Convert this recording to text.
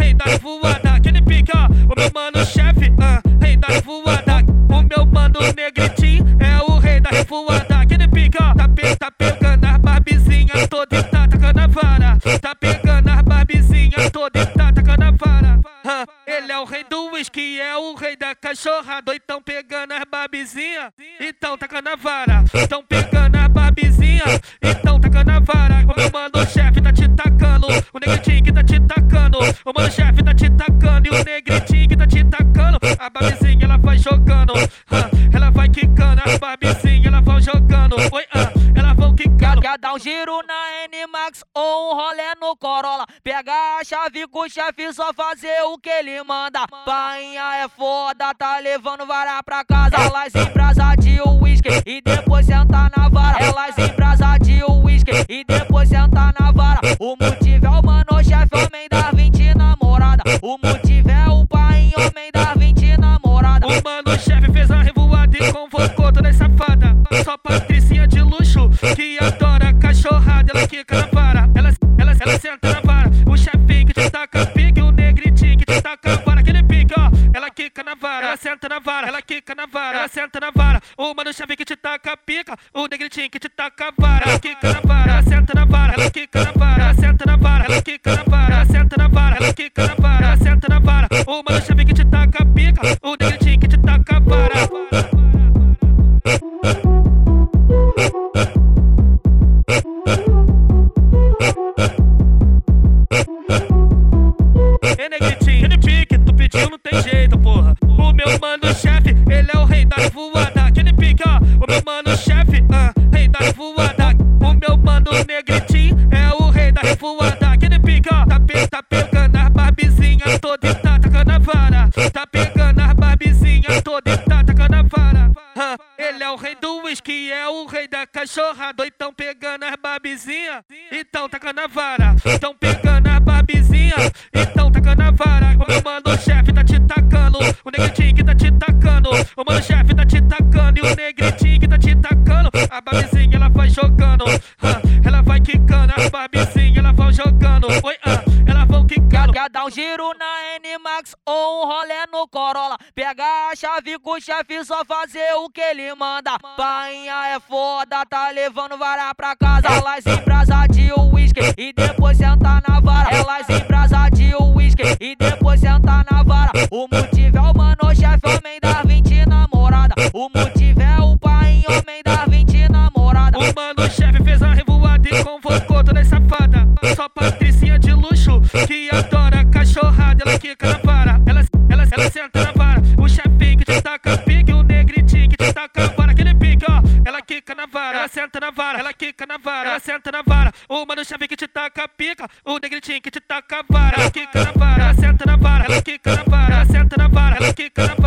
rei da voada, que pique, ó. O meu mano chefe, ah, rei da voada. O meu mano negritinho é o rei da voada, que pique, ó. Tá, pe tá pegando as barbizinhas toda e tá tacando a vara. Tá pegando as barbizinhas toda e tá tacando a vara. Ah, ele é o rei do whisky, é o rei da cachorrada. Então pegando as barbizinhas, então tá tacando a vara. Então pegando as barbizinhas, então tá tacando a vara. O meu mano chefe tá te tacando, o negritinho Corolla? Pega a chave com o chefe, só fazer o que ele manda. Painha é foda, tá levando vara pra casa. Elas em brasa de uísque e depois senta na vara. Elas em brasa de uísque e depois senta na vara. O motivo é o quica na vara, ela senta na vara, ela quica na vara, ela senta na vara. O mano chefe que te taca pica, o negritinho que te taca a vara. Ela quica na vara, barbizinhas toda e tá. Tá pegando as barbizinhas toda e tá tacando a vara. Ah, ele é o rei do whisky, é o rei da cachorrada. Então pegando as barbizinhas, então tacando a vara. Então pegando as barbizinhas, então tacando a vara. O mano chefe tá te tacando, o negritinho que tá te tacando. O mano chefe tá te tacando e o negritinho que tá te tacando. A barbizinha N-Max ou um rolê no Corolla? Pega a chave com o chefe, só fazer o que ele manda. Painha é foda, tá levando vara pra casa. Elas em brasa de uísque e depois senta na vara. Elas em brasa de uísque e depois senta na vara. O motivo é o mano chefe, homem das 20 namorada. O motivo senta na vara, ela quica na vara, é. ela senta na vara. O mano chave que te taca a pica, o negritinho que te taca a vara, ela quica na vara, ela senta na vara, ela quica na vara, ela senta na vara, ela quica na vara.